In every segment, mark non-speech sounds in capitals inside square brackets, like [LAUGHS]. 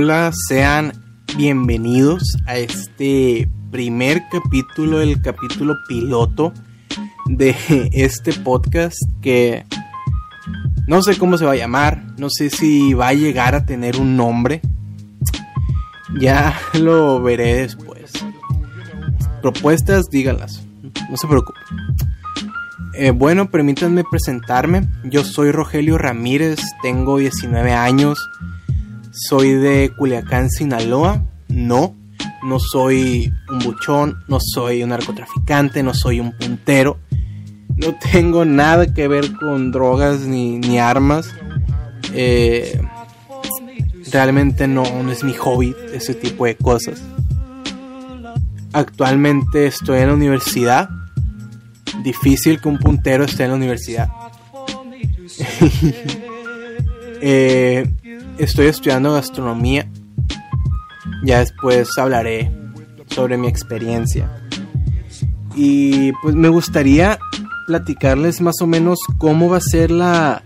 Hola, sean bienvenidos a este primer capítulo, el capítulo piloto de este podcast que no sé cómo se va a llamar, no sé si va a llegar a tener un nombre. Ya lo veré después. Propuestas, díganlas, no se preocupen. Eh, bueno, permítanme presentarme. Yo soy Rogelio Ramírez, tengo 19 años, soy de Culiacán, Sinaloa. No, no soy un buchón, no soy un narcotraficante, no soy un puntero. No tengo nada que ver con drogas ni, armas. Eh, realmente no, no es mi hobby ese tipo de cosas. Actualmente estoy en la universidad. Difícil que un puntero esté en la universidad. [LAUGHS] Eh, estoy estudiando gastronomía. Ya después hablaré sobre mi experiencia. Y pues me gustaría platicarles más o menos cómo va a ser la,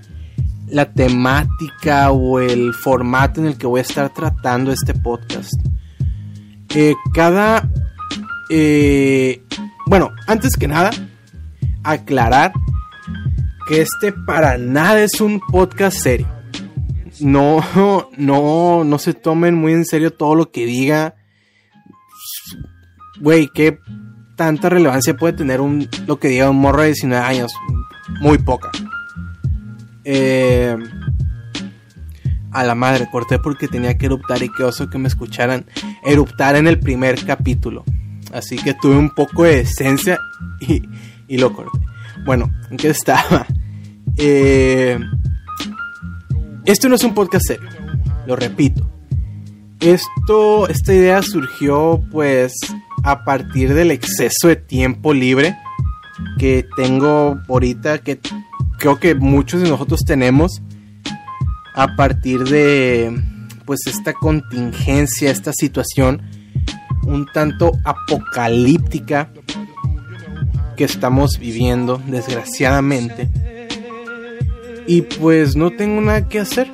la temática o el formato en el que voy a estar tratando este podcast. Eh, cada... Eh, bueno, antes que nada, aclarar que este para nada es un podcast serio. No, [LAUGHS] no, no se tomen muy en serio todo lo que diga. Güey, qué tanta relevancia puede tener un, lo que diga un morro de 19 años. Muy poca. Eh, a la madre, corté porque tenía que eruptar y qué oso que me escucharan eruptar en el primer capítulo. Así que tuve un poco de esencia y, y lo corté. Bueno, ¿en qué estaba? Eh, esto no es un podcast lo repito. Esto, esta idea surgió pues a partir del exceso de tiempo libre que tengo ahorita, que creo que muchos de nosotros tenemos a partir de pues esta contingencia, esta situación un tanto apocalíptica que estamos viviendo, desgraciadamente. Y pues no tengo nada que hacer.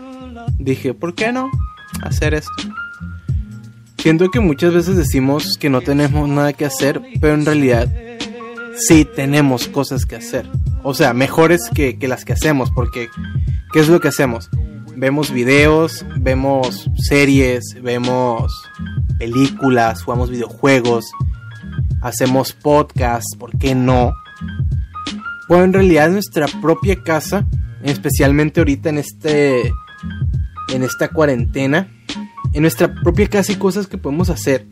Dije, ¿por qué no hacer esto? Siento que muchas veces decimos que no tenemos nada que hacer, pero en realidad sí tenemos cosas que hacer. O sea, mejores que, que las que hacemos, porque ¿qué es lo que hacemos? Vemos videos, vemos series, vemos películas, jugamos videojuegos, hacemos podcasts, ¿por qué no? Bueno, en realidad nuestra propia casa, especialmente ahorita en este en esta cuarentena, en nuestra propia casa hay cosas que podemos hacer.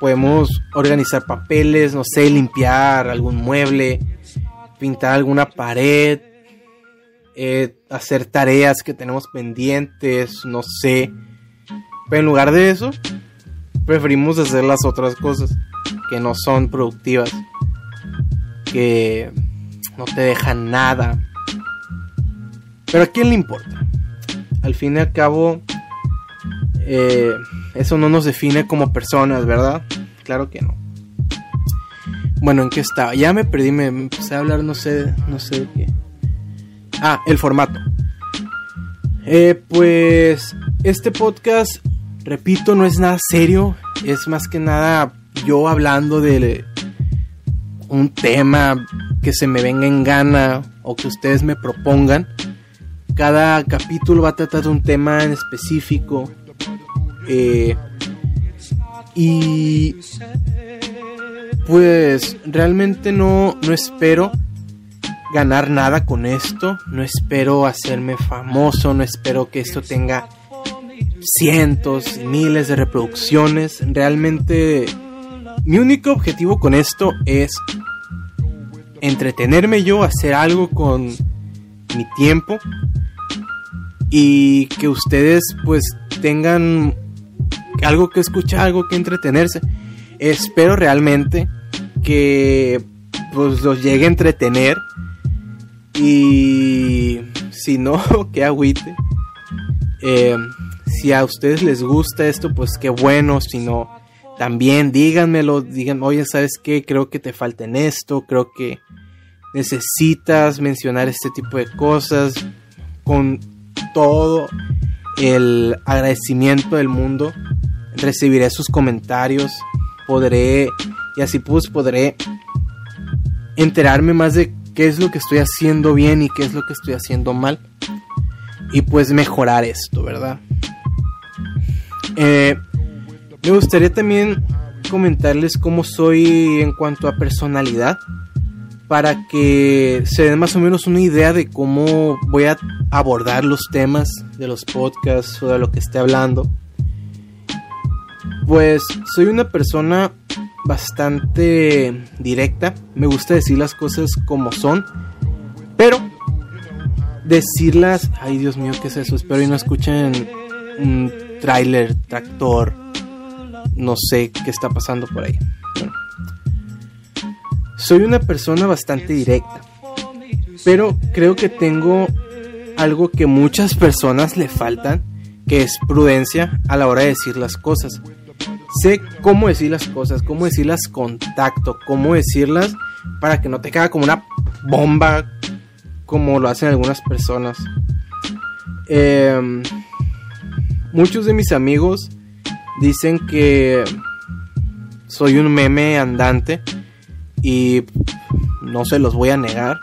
Podemos organizar papeles, no sé, limpiar algún mueble, pintar alguna pared, eh, hacer tareas que tenemos pendientes, no sé. Pero en lugar de eso, preferimos hacer las otras cosas que no son productivas, que no te dejan nada. Pero a quién le importa? Al fin y al cabo, eh, eso no nos define como personas, ¿verdad? Claro que no. Bueno, ¿en qué estaba? Ya me perdí, me empecé a hablar, no sé, no sé de qué. Ah, el formato. Eh, pues este podcast, repito, no es nada serio, es más que nada yo hablando de un tema que se me venga en gana o que ustedes me propongan. Cada capítulo va a tratar de un tema en específico. Eh, y pues realmente no, no espero ganar nada con esto. No espero hacerme famoso. No espero que esto tenga cientos miles de reproducciones. Realmente mi único objetivo con esto es entretenerme yo, hacer algo con mi tiempo y que ustedes pues tengan algo que escuchar, algo que entretenerse. Espero realmente que pues los llegue a entretener y si no, [LAUGHS] que agüite. Eh, si a ustedes les gusta esto, pues qué bueno, si no, también díganmelo, digan, oye, ¿sabes qué? Creo que te falta en esto, creo que necesitas mencionar este tipo de cosas con todo el agradecimiento del mundo. Recibiré sus comentarios. Podré, y así pues podré enterarme más de qué es lo que estoy haciendo bien y qué es lo que estoy haciendo mal. Y pues mejorar esto, ¿verdad? Eh, me gustaría también comentarles cómo soy en cuanto a personalidad para que se den más o menos una idea de cómo voy a abordar los temas de los podcasts o de lo que esté hablando. Pues soy una persona bastante directa, me gusta decir las cosas como son, pero decirlas, ay Dios mío, ¿qué es eso? Espero y no escuchen un tráiler, tractor, no sé qué está pasando por ahí. Soy una persona bastante directa, pero creo que tengo algo que muchas personas le faltan, que es prudencia a la hora de decir las cosas. Sé cómo decir las cosas, cómo decirlas con tacto, cómo decirlas para que no te caiga como una bomba como lo hacen algunas personas. Em, muchos de mis amigos dicen que soy un meme andante y no se los voy a negar.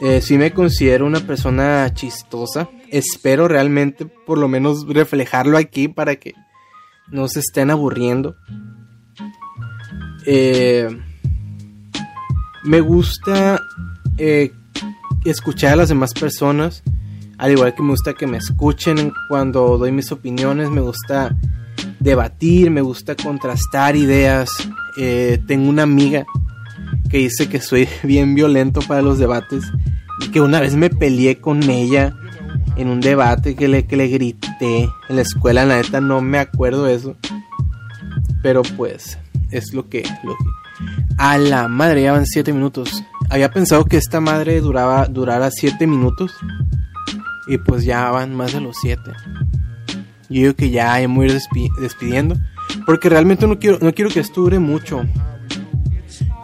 Eh, sí me considero una persona chistosa. Espero realmente por lo menos reflejarlo aquí para que no se estén aburriendo. Eh, me gusta eh, escuchar a las demás personas. Al igual que me gusta que me escuchen cuando doy mis opiniones. Me gusta debatir, me gusta contrastar ideas. Eh, tengo una amiga que dice que soy [LAUGHS] bien violento para los debates y que una vez me peleé con ella en un debate que le, que le grité en la escuela, la neta no me acuerdo de eso. Pero pues es lo que, lo A la madre, ya van 7 minutos. Había pensado que esta madre duraba, durara 7 minutos. Y pues ya van más de los 7. Yo digo que ya me voy a ir despidiendo. Porque realmente no quiero, no quiero que esto dure mucho.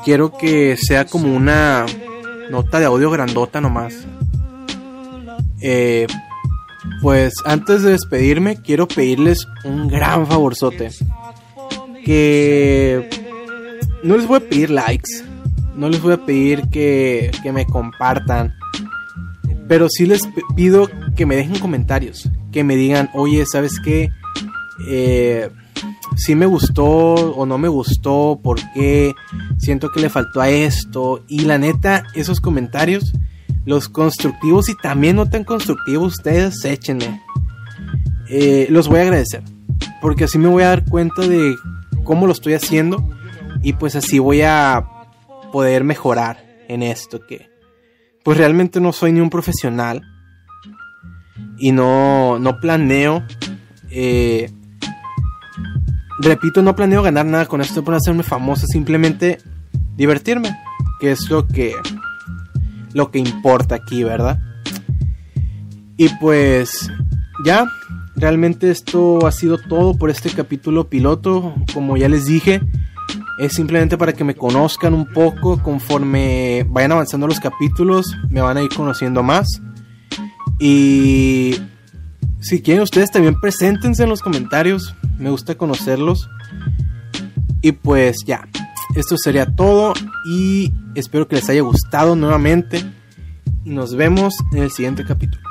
Quiero que sea como una nota de audio grandota nomás. Eh, pues antes de despedirme, quiero pedirles un gran favorzote. Que no les voy a pedir likes. No les voy a pedir que, que me compartan. Pero sí les pido que me dejen comentarios que me digan, oye, ¿sabes qué? Eh, si me gustó o no me gustó, por qué, siento que le faltó a esto. Y la neta, esos comentarios, los constructivos y también no tan constructivos, ustedes échenme. Eh, los voy a agradecer. Porque así me voy a dar cuenta de cómo lo estoy haciendo. Y pues así voy a poder mejorar en esto que pues realmente no soy ni un profesional y no, no planeo, eh, repito, no planeo ganar nada con esto por hacerme famoso, simplemente divertirme, que es lo que, lo que importa aquí, ¿verdad? Y pues ya, realmente esto ha sido todo por este capítulo piloto, como ya les dije. Es simplemente para que me conozcan un poco conforme vayan avanzando los capítulos, me van a ir conociendo más. Y si quieren ustedes también preséntense en los comentarios. Me gusta conocerlos. Y pues ya, esto sería todo y espero que les haya gustado nuevamente. Y nos vemos en el siguiente capítulo.